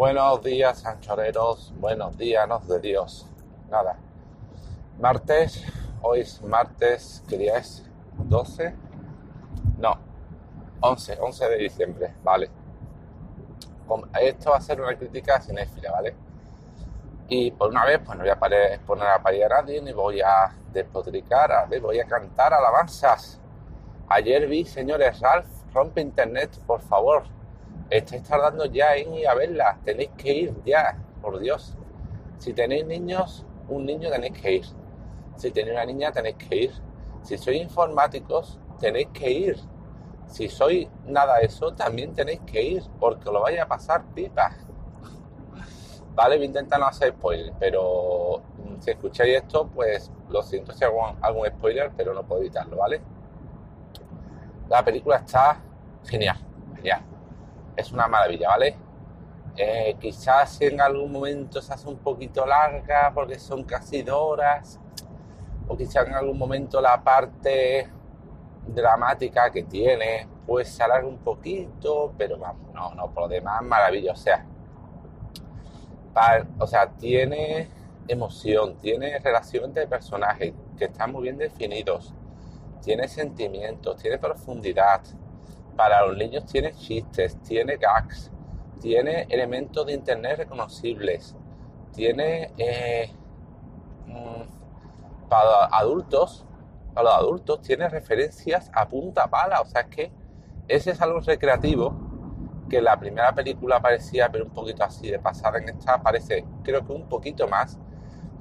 Buenos días, anchoreros. Buenos días, nos de Dios. Nada. Martes. Hoy es martes. ¿Qué día es? ¿12? No. 11. 11 de diciembre. Vale. Esto va a ser una crítica cinéfila, ¿vale? Y por una vez, pues no voy a poner a parir a nadie, ni voy a despotricar, a voy a cantar alabanzas. Ayer vi, señores, Ralph, rompe internet, por favor estáis tardando ya en ir a verla, tenéis que ir ya, por Dios. Si tenéis niños, un niño tenéis que ir. Si tenéis una niña, tenéis que ir. Si sois informáticos, tenéis que ir. Si sois nada de eso, también tenéis que ir, porque lo vaya a pasar pipa. Vale, voy a intentar no hacer spoiler, pero mm, si escucháis esto, pues lo siento si hago algún spoiler, pero no puedo evitarlo, ¿vale? La película está genial, genial es una maravilla, ¿vale? Eh, quizás en algún momento se hace un poquito larga porque son casi dos horas, o quizás en algún momento la parte dramática que tiene pues se alarga un poquito, pero vamos, no, no, por lo demás maravilla, o sea, o sea, tiene emoción, tiene relación entre personajes que están muy bien definidos, tiene sentimientos, tiene profundidad, para los niños tiene chistes, tiene gags, tiene elementos de internet reconocibles, tiene eh, mm, para adultos, para los adultos tiene referencias a punta pala, o sea es que ese es algo recreativo que la primera película parecía pero un poquito así de pasar en esta parece creo que un poquito más.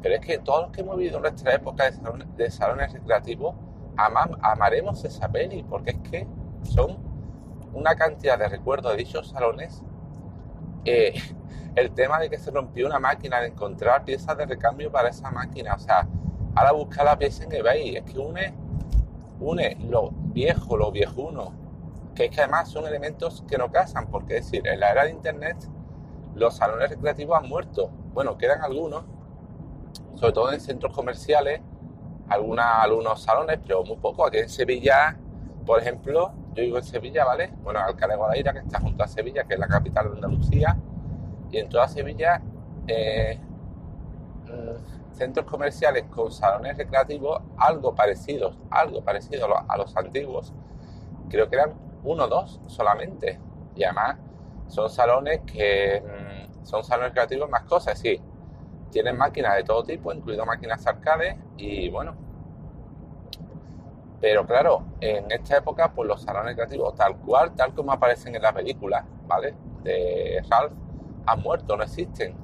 Pero es que todos los que hemos vivido en nuestra época de salones recreativos amaremos esa peli porque es que son una cantidad de recuerdos de dichos salones. Eh, el tema de que se rompió una máquina, de encontrar piezas de recambio para esa máquina, o sea, ahora buscar la pieza en eBay, es que une, une lo viejo, lo viejuno, que es que además son elementos que no casan, porque es decir, en la era de Internet los salones recreativos han muerto. Bueno, quedan algunos, sobre todo en centros comerciales, algunos salones, pero muy poco. Aquí en Sevilla, por ejemplo, yo vivo en Sevilla, ¿vale? Bueno, Alcalá de Guadaira, que está junto a Sevilla, que es la capital de Andalucía, y en toda Sevilla, eh, mm, centros comerciales con salones recreativos algo parecidos, algo parecido a los, antiguos. Creo que eran uno o dos solamente. Y además son salones que mm, son salones recreativos más cosas, sí. Tienen máquinas de todo tipo, incluido máquinas arcades, y bueno, pero claro, en esta época, pues los salones creativos, tal cual, tal como aparecen en la película, ¿vale? De Ralph, han muerto, no existen.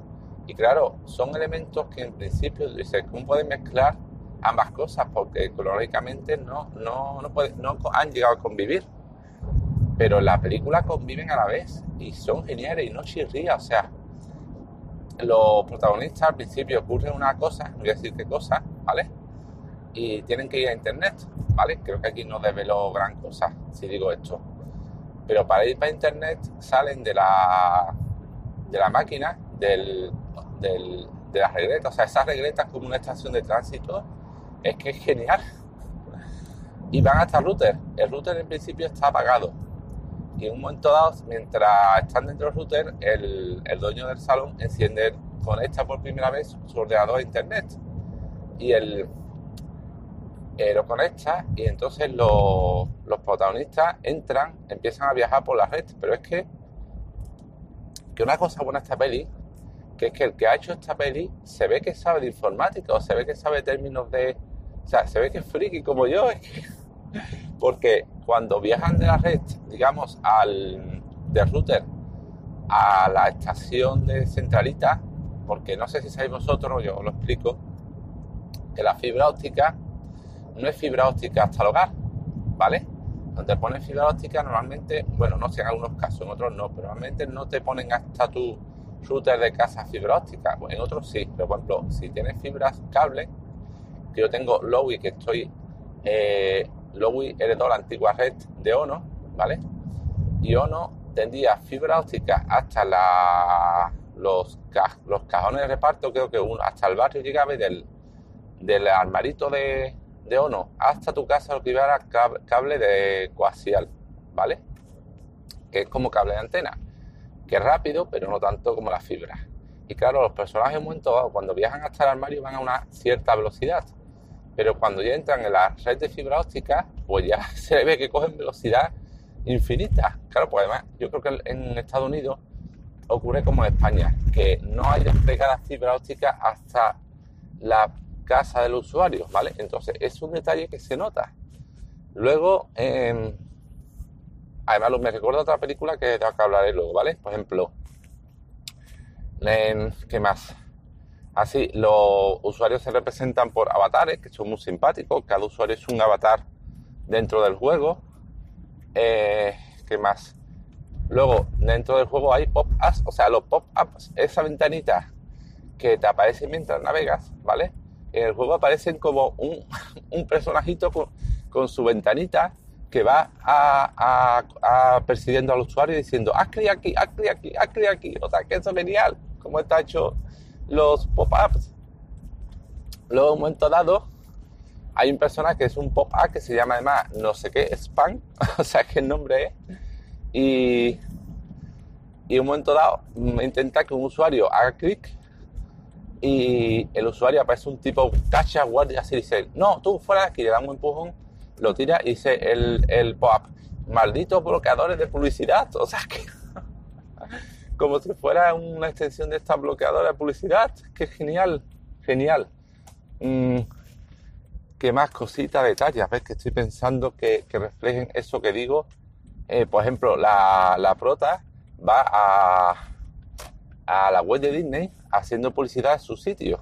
Y claro, son elementos que en principio, dices, ¿cómo pueden mezclar ambas cosas? Porque ecológicamente no, no, no, no han llegado a convivir. Pero en la película conviven a la vez y son geniales y no chirría. O sea, los protagonistas al principio ocurren una cosa, no voy a decir qué cosa, ¿vale? Y tienen que ir a internet ¿vale? Creo que aquí no desvelo gran cosa si digo esto. Pero para ir para internet salen de la, de la máquina, del, de las regletas. O sea, esas regletas como una estación de tránsito es que es genial. Y van hasta el router. El router en principio está apagado. Y en un momento dado, mientras están dentro del router, el, el dueño del salón enciende, conecta por primera vez su ordenador a internet. Y el, eh, lo conecta y entonces los, protagonistas entran, empiezan a viajar por la red. Pero es que, que una cosa buena de esta peli, que es que el que ha hecho esta peli se ve que sabe de informática o se ve que sabe términos de... O sea, se ve que es friki como yo. porque cuando viajan de la red, digamos, al del router a la estación de centralita, porque no sé si sabéis vosotros, yo os lo explico, que la fibra óptica no es fibra óptica hasta el hogar, ¿vale? Donde ponen fibra óptica normalmente, bueno, no sé en algunos casos, en otros no, pero normalmente no te ponen hasta tu router de casa fibra óptica, en otros sí, pero por ejemplo, si tienes fibras cable, que yo tengo Lowy, que estoy, eh, Lowy heredó la antigua red de ONO, ¿vale? Y ONO tendría fibra óptica hasta la, los, los cajones de reparto, creo que uno, hasta el barrio llegaba del, del armarito de, de ONO hasta tu casa lo que iba era cable de coaxial, ¿vale? Que es como cable de antena. que es rápido, pero no tanto como la fibra. Y claro, los personajes momento cuando viajan hasta el armario, van a una cierta velocidad. Pero cuando ya entran en la red de fibra óptica, pues ya se ve que cogen velocidad infinita. Claro, pues además, yo creo que en Estados Unidos ocurre como en España, que no hay desplegada fibra óptica hasta la casa del usuario, ¿vale? Entonces, es un detalle que se nota. Luego, eh, además me recuerdo otra película que tengo que hablaré luego, ¿vale? Por ejemplo, ¿qué más? Así, los usuarios se representan por avatares, que son muy simpáticos. Cada usuario es un avatar dentro del juego. Eh, ¿Qué más? Luego, dentro del juego hay pop-ups, o sea, los pop-ups, esa ventanita que te aparece mientras navegas, ¿vale? En el juego aparecen como un, un personajito con, su ventanita que va persiguiendo al usuario diciendo, haz clic aquí, haz clic aquí, haz clic aquí. O sea, que eso es genial, como está hecho los pop-ups. Luego, en un momento dado, hay un personaje que es un pop-up que se llama además no sé qué, spam, o sea, que el nombre es. Y, y un momento dado, intenta que un usuario haga clic y el usuario aparece un tipo cacha guardia así dice, no, tú fuera de aquí, le da un empujón lo tira y dice el, el pop, malditos bloqueadores de publicidad. O sea, que como si fuera una extensión de esta bloqueadora de publicidad. Que genial, genial. Mm, ¿Qué más cositas, detalles? Ves que estoy pensando que, reflejen eso que digo. Eh, por ejemplo, la, la prota va a, a la web de Disney haciendo publicidad en su sitio.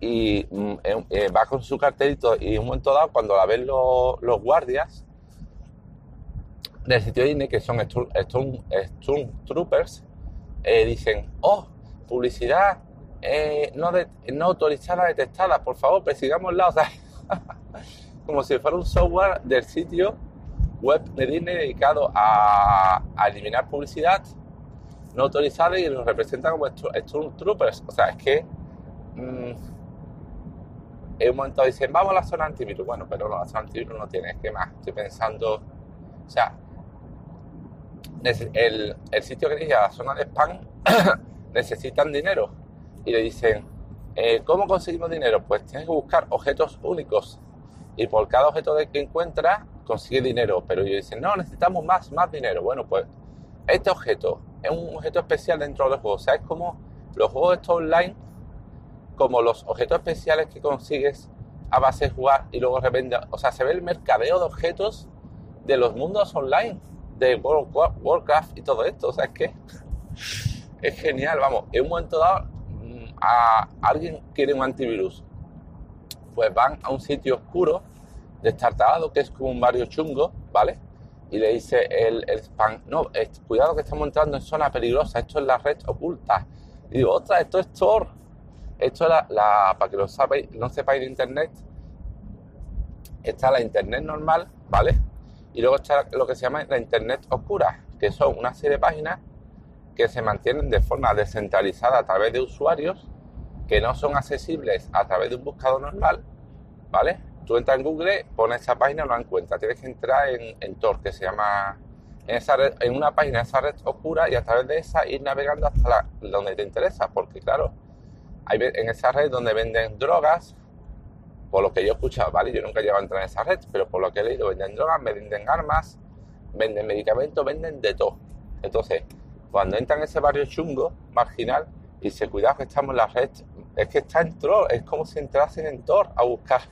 Y mm, eh, eh, va con su cartelito y en un momento dado cuando la ven los, guardias del sitio Disney que son Stormtroopers eh, dicen oh publicidad no, no autorizada detectada. Por favor persigámosla o sea como si fuera un software del sitio web de Disney dedicado a, eliminar publicidad no autorizada y los representan como Stormtroopers o sea es que mm, en un momento dicen, vamos a la zona antivirus. Bueno, pero la zona antivirus no tiene. ¿Qué más? Estoy pensando, o sea, el, el sitio que dice la zona de spam necesitan dinero. Y le dicen, eh, ¿cómo conseguimos dinero? Pues tienes que buscar objetos únicos. Y por cada objeto que encuentras, consigue dinero. Pero ellos dicen, no, necesitamos más, más dinero. Bueno, pues este objeto es un objeto especial dentro del juego. O sea, es como los juegos estos online como los objetos especiales que consigues a base de jugar y luego revende. O sea, se ve el mercadeo de objetos de los mundos online, de World, Warcraft y todo esto. O sea, es que es genial. Vamos, en un momento dado, mm, alguien quiere un antivirus, pues van a un sitio oscuro, destartalado, que es como un barrio chungo, ¿vale? Y le dice el, el spam, no, cuidado que estamos entrando en zona peligrosa, esto es la red oculta. Y digo, otra, esto es Tor. Esto es la, para que lo sabéis, no sepáis de internet, está la internet normal, ¿vale? Y luego está lo que se llama la internet oscura, que son una serie de páginas que se mantienen de forma descentralizada a través de usuarios que no son accesibles a través de un buscador normal, ¿vale? Tú entras en Google, pones esa página no la encuentras. Tienes que entrar en, en Tor, que se llama en, esa en una página, esa red oscura, y a través de esa ir navegando hasta la, donde te interesa, porque claro, en esa red donde venden drogas, por lo que yo he escuchado, ¿vale? Yo nunca he a entrar en esa red, pero por lo que he leído, venden drogas, venden armas, venden medicamentos, venden de todo. Entonces, cuando entran en ese barrio chungo, marginal, y se cuidado que estamos en la red, es que está en Tor, es como si entrasen en Tor a buscar.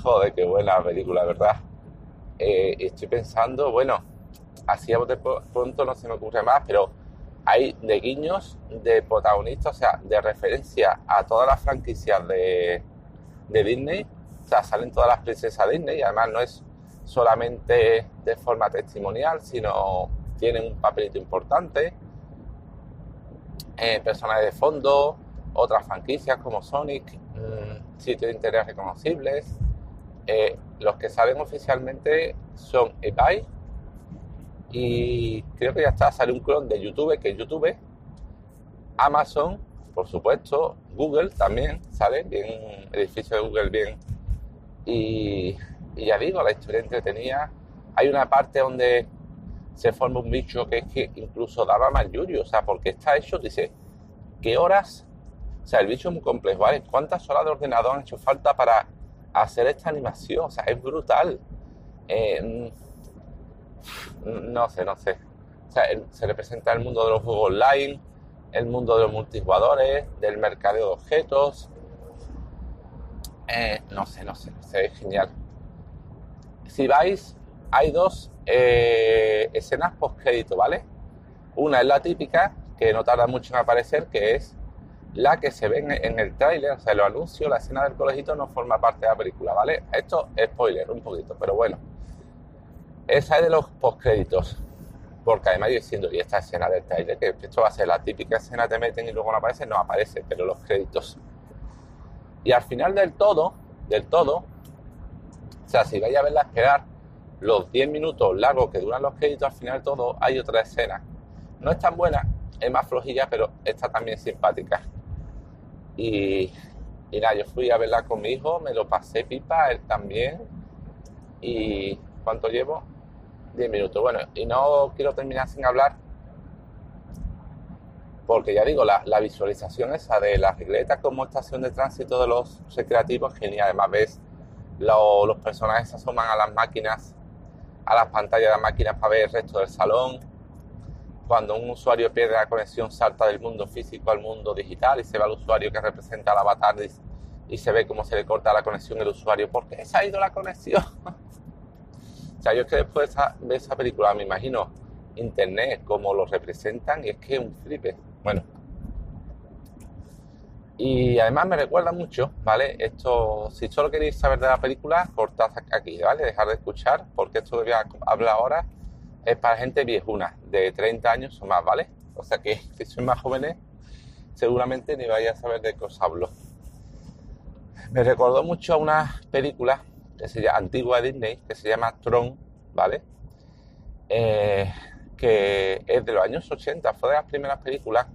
Joder, qué buena película, ¿verdad? Eh, estoy pensando, bueno, así a pronto no se me ocurre más, pero hay de guiños de protagonistas, o sea, de referencia a todas las franquicias de, Disney. O sea, salen todas las princesas Disney además no es solamente de forma testimonial, sino tienen un papelito importante. Eh, personajes de fondo, otras franquicias como Sonic, mm, sitios de interés reconocibles. Eh, los que salen oficialmente son eBay, y creo que ya está, sale un clon de YouTube, que es YouTube, Amazon, por supuesto, Google también sale, bien, edificio de Google bien. Y, ya digo, la historia entretenida. Hay una parte donde se forma un bicho que es que incluso daba más yurio, o sea, porque está hecho, dice, ¿qué horas? O sea, el bicho es muy complejo, ¿vale? ¿Cuántas horas de ordenador han hecho falta para hacer esta animación? O sea, es brutal. Eh, no sé, no sé. O sea, se representa el mundo de los juegos online, el mundo de los multijugadores, del mercadeo de objetos. Eh, no sé, no sé, no sé, es genial. Si vais, hay dos eh, escenas post crédito, ¿vale? Una es la típica, que no tarda mucho en aparecer, que es la que se ve en, el tráiler, o sea, lo anuncio, la escena del colegito no forma parte de la película, ¿vale? Esto es spoiler un poquito, pero bueno. Esa es de los postcréditos. Porque además yo diciendo, y esta escena del trailer, que esto va a ser la típica escena, te meten y luego no aparece, no aparece, pero los créditos. Y al final del todo, del todo, o sea, si vais a verla esperar los 10 minutos largos que duran los créditos, al final del todo hay otra escena. No es tan buena, es más flojilla, pero está también simpática. Y, nada, yo fui a verla con mi hijo, me lo pasé pipa, él también. ¿Y cuánto llevo? 10 minutos. Bueno, y no quiero terminar sin hablar, porque ya digo, la, visualización esa de la regleta como estación de tránsito de los recreativos es genial. Además, ves los personajes se asoman a las máquinas, a las pantallas de las máquinas para ver el resto del salón. Cuando un usuario pierde la conexión, salta del mundo físico al mundo digital y se va al usuario que representa al avatar y, se ve cómo se le corta la conexión al usuario. porque se ha ido la conexión? O sea, yo es que después de esa, película me imagino internet como lo representan y es que es un flipe. Bueno. Y además me recuerda mucho, ¿vale? Esto, si solo queréis saber de la película, cortad aquí, ¿vale? Dejar de escuchar, porque esto que voy a hablar ahora es para gente viejuna, de 30 años o más, ¿vale? O sea que si sois más jóvenes, seguramente ni vais a saber de qué os hablo. Me recordó mucho a una película que se llama, antigua Disney, que se llama Tron, ¿vale? Eh, que es de los años 80, fue de las primeras películas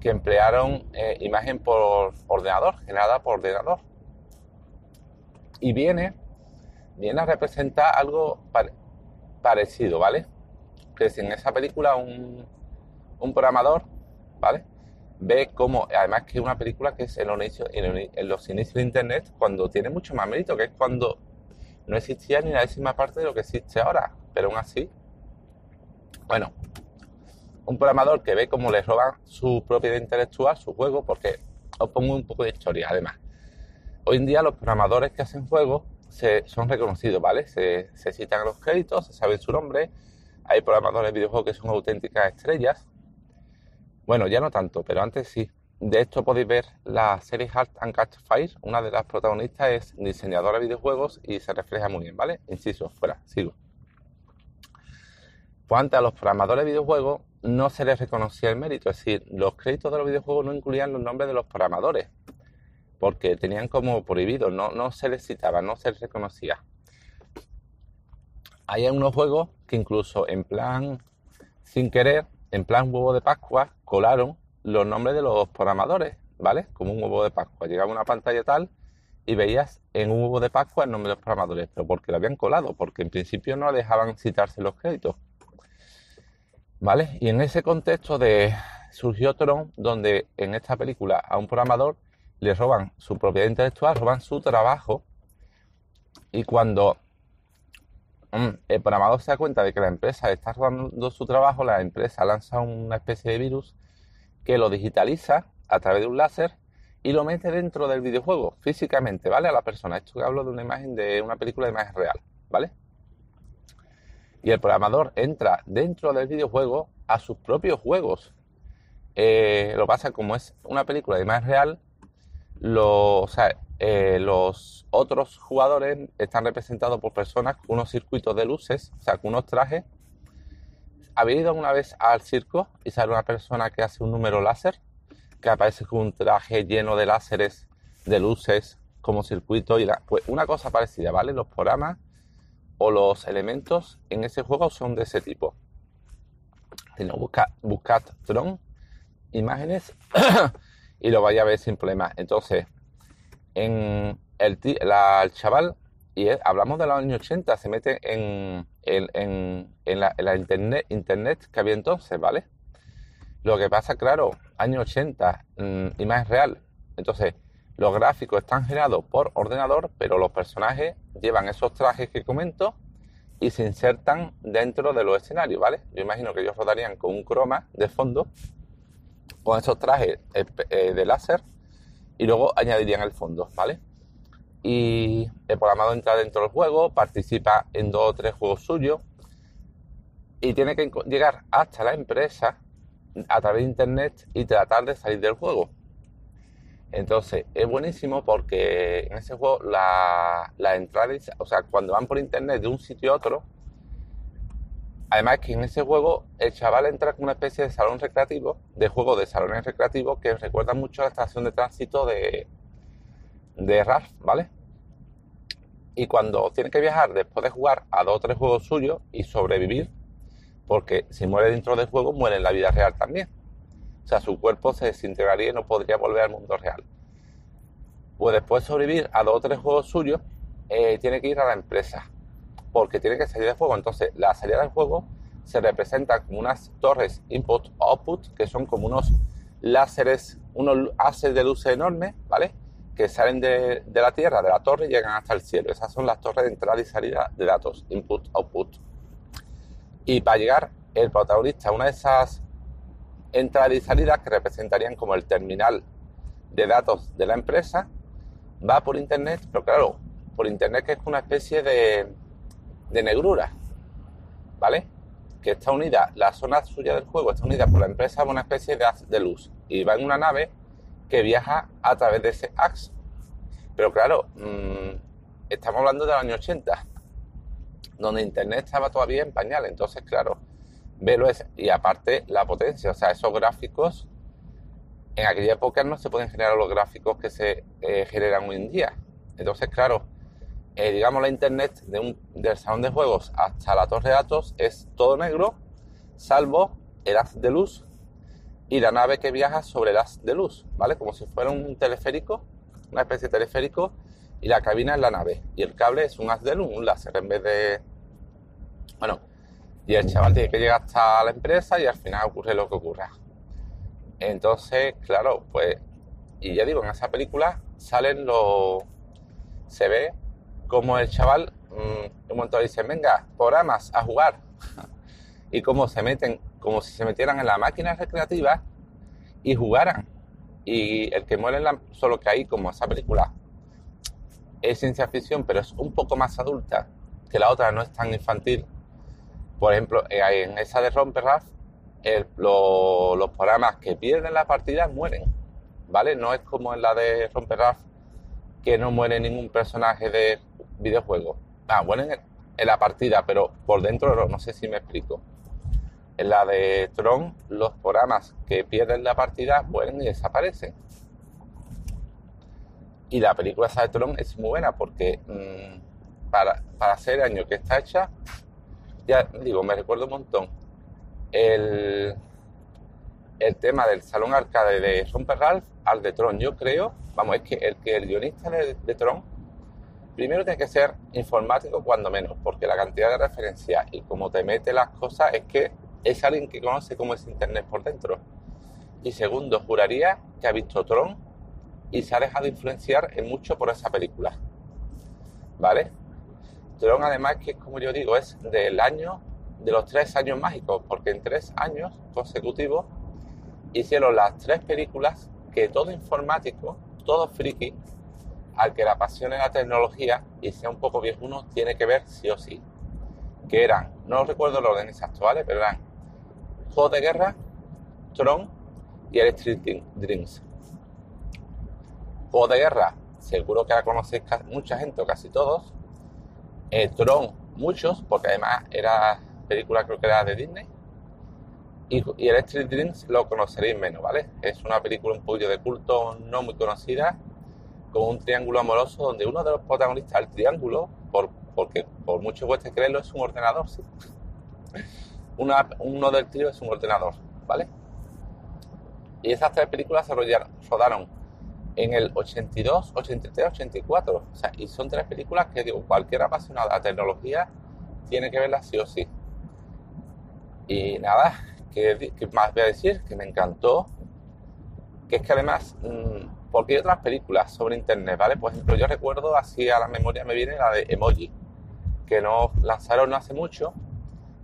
que emplearon eh, imagen por ordenador, generada por ordenador. Y viene, viene a representar algo parecido, ¿vale? Que si en esa película un, un programador, ¿vale? ve cómo, además que es una película que es en los, inicios, en los inicios de Internet, cuando tiene mucho más mérito, que es cuando no existía ni la décima parte de lo que existe ahora, pero aún así, bueno, un programador que ve cómo le roban su propiedad intelectual, su juego, porque os pongo un poco de historia además. Hoy en día los programadores que hacen juegos se, son reconocidos, ¿vale? Se, se citan los créditos, se sabe su nombre. Hay programadores de videojuegos que son auténticas estrellas. Bueno, ya no tanto, pero antes sí. De esto podéis ver la serie Heart and Catch Fire. Una de las protagonistas es diseñadora de videojuegos y se refleja muy bien, ¿vale? Inciso, fuera, sigo. Pues antes a los programadores de videojuegos no se les reconocía el mérito, es decir, los créditos de los videojuegos no incluían los nombres de los programadores, porque tenían como prohibido, no, no se les citaba, no se les reconocía. Hay unos juegos que incluso en plan, sin querer, en plan huevo de Pascua, colaron los nombres de los programadores, ¿vale? Como un huevo de Pascua. Llegaba una pantalla tal y veías en un huevo de Pascua el nombre de los programadores, pero porque lo habían colado, porque en principio no dejaban citarse los créditos. ¿Vale? Y en ese contexto de surgió Tron, donde en esta película a un programador le roban su propiedad intelectual, roban su trabajo, y cuando el programador se da cuenta de que la empresa está robando su trabajo, la empresa lanza una especie de virus que lo digitaliza a través de un láser y lo mete dentro del videojuego, físicamente, ¿vale? A la persona. Esto que hablo de una imagen de una película de imagen real, ¿vale? Y el programador entra dentro del videojuego a sus propios juegos. Eh, lo pasa como es una película de imagen real, eh, los otros jugadores están representados por personas con unos circuitos de luces, o sea, con unos trajes ¿Habéis ido alguna vez al circo y sale una persona que hace un número láser? Que aparece con un traje lleno de láseres, de luces, como circuito y. Pues una cosa parecida, ¿vale? Los programas o los elementos en ese juego son de ese tipo. Buscad Tron, imágenes y lo vais a ver sin problema. Entonces, en el, el chaval y hablamos de los años 80, se mete en, la, internet, internet que había entonces, ¿vale? Lo que pasa, claro, años 80 mm, y más real. Entonces, los gráficos están generados por ordenador, pero los personajes llevan esos trajes que comento y se insertan dentro de los escenarios, ¿vale? Yo imagino que ellos rodarían con un croma de fondo, con esos trajes eh, eh, de láser, y luego añadirían el fondo, ¿vale? Y el programador entra dentro del juego, participa en dos o tres juegos suyos, y tiene que llegar hasta la empresa a través de internet y tratar de salir del juego. Entonces, es buenísimo porque en ese juego la, la entrada, o sea, cuando van por internet de un sitio a otro, además que en ese juego el chaval entra como una especie de salón recreativo, de juego de salones recreativos que recuerda mucho a la estación de tránsito de, de Ralph, ¿vale? Y cuando tiene que viajar después de jugar a dos o tres juegos suyos y sobrevivir, porque si muere dentro del juego, muere en la vida real también. O sea, su cuerpo se desintegraría y no podría volver al mundo real. Pues después de sobrevivir a dos o tres juegos suyos, eh, tiene que ir a la empresa, porque tiene que salir del juego. Entonces, la salida del juego se representa como unas torres input-output, que son como unos láseres, unos haces de luz enormes, ¿vale? Que salen de, la Tierra, de la torre, y llegan hasta el cielo. Esas son las torres de entrada y salida de datos, input-output. Y para llegar el protagonista una de esas entradas y salidas que representarían como el terminal de datos de la empresa, va por internet, pero claro, por internet que es una especie de, de negrura, ¿vale? Que está unida, la zona suya del juego está unida por la empresa a una especie de de luz y va en una nave que viaja a través de ese axe. Pero claro, mm, estamos hablando del año 80, donde internet estaba todavía en pañal, entonces claro, velo y aparte la potencia, o sea, esos gráficos en aquella época no se pueden generar los gráficos que se eh, generan hoy en día. Entonces, claro, eh, digamos la internet de un, del salón de juegos hasta la torre de datos es todo negro, salvo el haz de luz y la nave que viaja sobre el haz de luz, ¿vale? Como si fuera un teleférico, una especie de teleférico, y la cabina es la nave. Y el cable es un haz de luz, un láser, en vez de... Bueno, y el chaval tiene que llegar hasta la empresa y al final ocurre lo que ocurra. Entonces, claro, pues, y ya digo, en esa película salen los. Se ve como el chaval, mm, un momento dice, venga, programas a jugar. y cómo se meten, como si se metieran en la máquina recreativa y jugaran. Y el que muere en la. Solo que ahí, como esa película es ciencia ficción, pero es un poco más adulta, que la otra no es tan infantil por ejemplo, eh, en esa de Romperraf, los programas que pierden la partida mueren, ¿vale? No es como en la de Romperraf que no muere ningún personaje de videojuego. Ah, mueren en la partida, pero por dentro no, sé si me explico. En la de Tron, los programas que pierden la partida mueren y desaparecen. Y la película esa de Tron es muy buena porque mm, para, para ser año que está hecha, ya digo, me recuerdo un montón el, el tema del salón arcade de Romper Ralph al de Tron. Yo creo, vamos, es que el que el guionista de, Tron primero tiene que ser informático cuando menos, porque la cantidad de referencias y cómo te mete las cosas es que es alguien que conoce cómo es Internet por dentro. Y segundo, juraría que ha visto Tron y se ha dejado influenciar en mucho por esa película. ¿Vale? Tron además que, como yo digo, es del año, de los tres años mágicos, porque en tres años consecutivos hicieron las tres películas que todo informático, todo friki, al que la apasione la tecnología y sea un poco viejuno, tiene que ver sí o sí. Que eran, no recuerdo el orden exacto, ¿vale? Pero eran Juegos de Guerra, Tron y Electric Dreams. Juegos de Guerra, seguro que la conocéis mucha gente o casi todos, eh, Tron, muchos, porque además era película creo que era de Disney. Y, y Electric Dreams lo conoceréis menos, ¿vale? Es una película un poquito de culto no muy conocida, con un triángulo amoroso donde uno de los protagonistas del triángulo, por, porque por mucho que creerlo, es un ordenador, sí. uno del trío es un ordenador, ¿vale? Y esas tres películas se rodaron en el 82, 83, 84. O sea, y son tres películas que digo, cualquier apasionado la tecnología tiene que verlas sí o sí. Y nada, ¿qué, más voy a decir? Que me encantó. Que es que además, mm, porque hay otras películas sobre internet, ¿vale? Por ejemplo, yo recuerdo así a la memoria me viene la de Emoji, que no lanzaron no hace mucho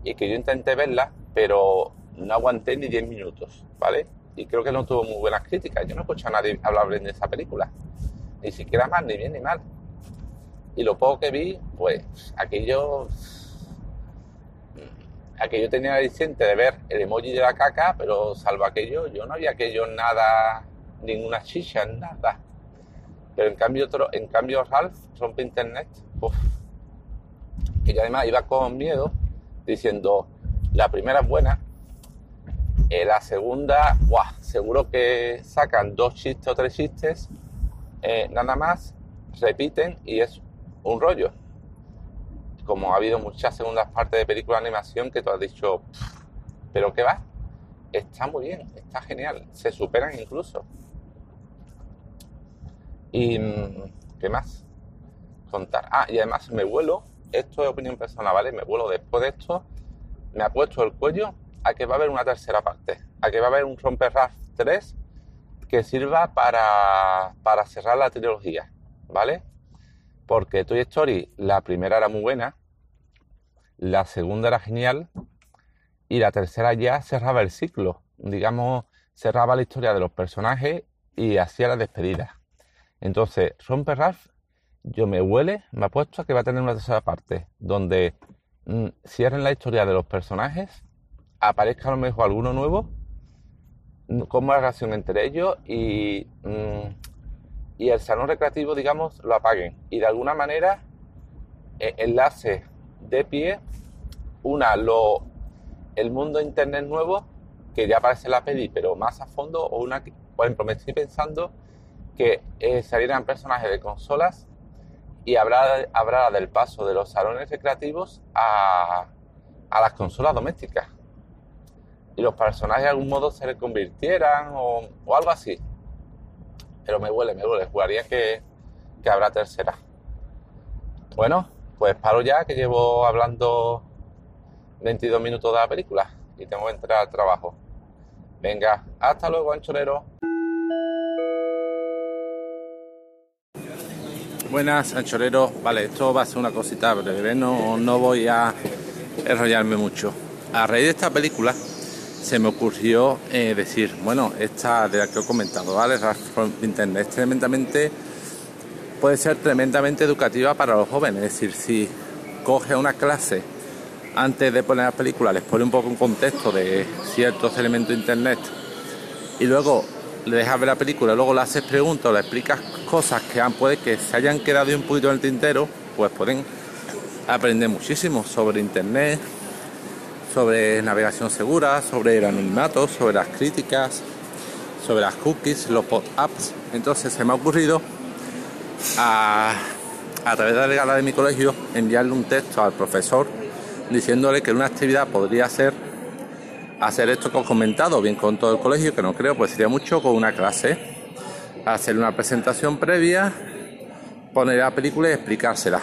y que yo intenté verla, pero no aguanté ni 10 minutos, ¿vale? y creo que no tuvo muy buenas críticas. Yo no escucho a nadie hablar bien de esa película, ni siquiera mal, ni bien ni mal. Y lo poco que vi, pues aquello, aquello tenía la diciente de ver el emoji de la caca, pero salvo aquello, yo no había aquello nada, ninguna chicha, nada. Pero en cambio, otro, en cambio Ralph rompe internet, que yo además iba con miedo, diciendo, la primera es buena, eh, la segunda, seguro que sacan dos chistes o tres chistes, eh, nada más, repiten y es un rollo. Como ha habido muchas segundas partes de películas de animación que tú has dicho, pero ¿qué va? Está muy bien, está genial, se superan incluso. ¿Y mm, qué más? Contar. Ah, y además me vuelo, esto es opinión personal, ¿vale? Me vuelo después de esto, me ha puesto el cuello a que va a haber una tercera parte, a que va a haber un Romper 3 que sirva para, para cerrar la trilogía, ¿vale? Porque Toy Story, la primera era muy buena, la segunda era genial y la tercera ya cerraba el ciclo, digamos, cerraba la historia de los personajes y hacía la despedida. Entonces, Romper Ralph, yo me huele, me ha puesto a que va a tener una tercera parte, donde mm, cierren la historia de los personajes aparezca a lo mejor alguno nuevo, cómo la relación entre ellos y, mm, y el salón recreativo, digamos, lo apaguen. Y de alguna manera e, enlace de pie una lo el mundo internet nuevo que ya aparece en la peli pero más a fondo o una por ejemplo me estoy pensando que eh, salieran personajes de consolas y habrá del paso de los salones recreativos a, a las consolas domésticas y los personajes de algún modo se reconvirtieran o, o algo así. Pero me huele, me huele. Jugaría que, que habrá tercera. Bueno, pues paro ya que llevo hablando 22 minutos de la película y tengo que entrar al trabajo. Venga, hasta luego, anchorero. Buenas, anchorero. Vale, esto va a ser una cosita breve, no, no voy a enrollarme mucho. A raíz de esta película, se me ocurrió eh, decir, bueno, esta de la que he comentado, ¿vale? Internet es tremendamente, puede ser tremendamente educativa para los jóvenes. Es decir, si coge una clase antes de poner la película, les pone un poco un contexto de ciertos elementos de Internet y luego le dejas ver la película, luego le haces preguntas o le explicas cosas que han, puede que se hayan quedado un poquito en el tintero, pues pueden aprender muchísimo sobre Internet, sobre navegación segura, sobre el anonimato, sobre las críticas, sobre las cookies, los pop-ups. Entonces se me ha ocurrido a, a través de la legala de mi colegio enviarle un texto al profesor diciéndole que una actividad podría ser hacer esto que os comentado, bien con todo el colegio, que no creo, pues sería mucho con una clase, hacer una presentación previa, poner la película y explicársela,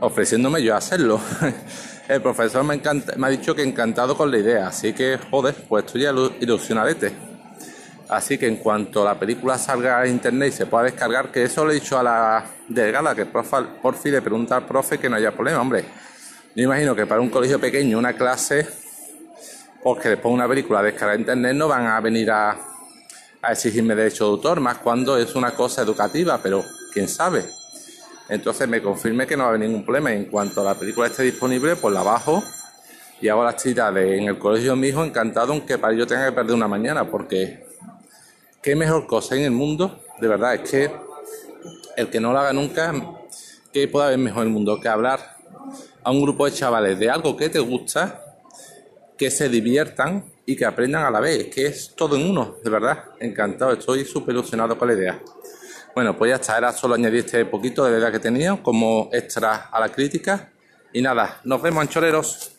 ofreciéndome yo a hacerlo. El profesor me, me ha dicho que encantado con la idea, así que, joder, pues estoy ilusionadete. Así que en cuanto la película salga a internet y se pueda descargar, que eso le he dicho a la delegada, que por fin le pregunta al profe que no haya problema, hombre. Yo imagino que para un colegio pequeño, una clase, porque después una película descargada a internet no van a venir a, a exigirme derecho de autor, más cuando es una cosa educativa, pero quién sabe. Entonces me confirme que no va a haber ningún problema. En cuanto a la película esté disponible, pues la bajo y hago las actividades en el colegio de encantado, aunque para ello tenga que perder una mañana, porque qué mejor cosa en el mundo, de verdad, es que el que no lo haga nunca, ¿qué puede haber mejor en el mundo que hablar a un grupo de chavales de algo que te gusta, que se diviertan y que aprendan a la vez? Que es todo en uno, de verdad, encantado, estoy súper ilusionado con la idea. Bueno, pues ya está, era solo añadir este poquito de idea que tenía como extra a la crítica. Y nada, nos vemos, anchoreros.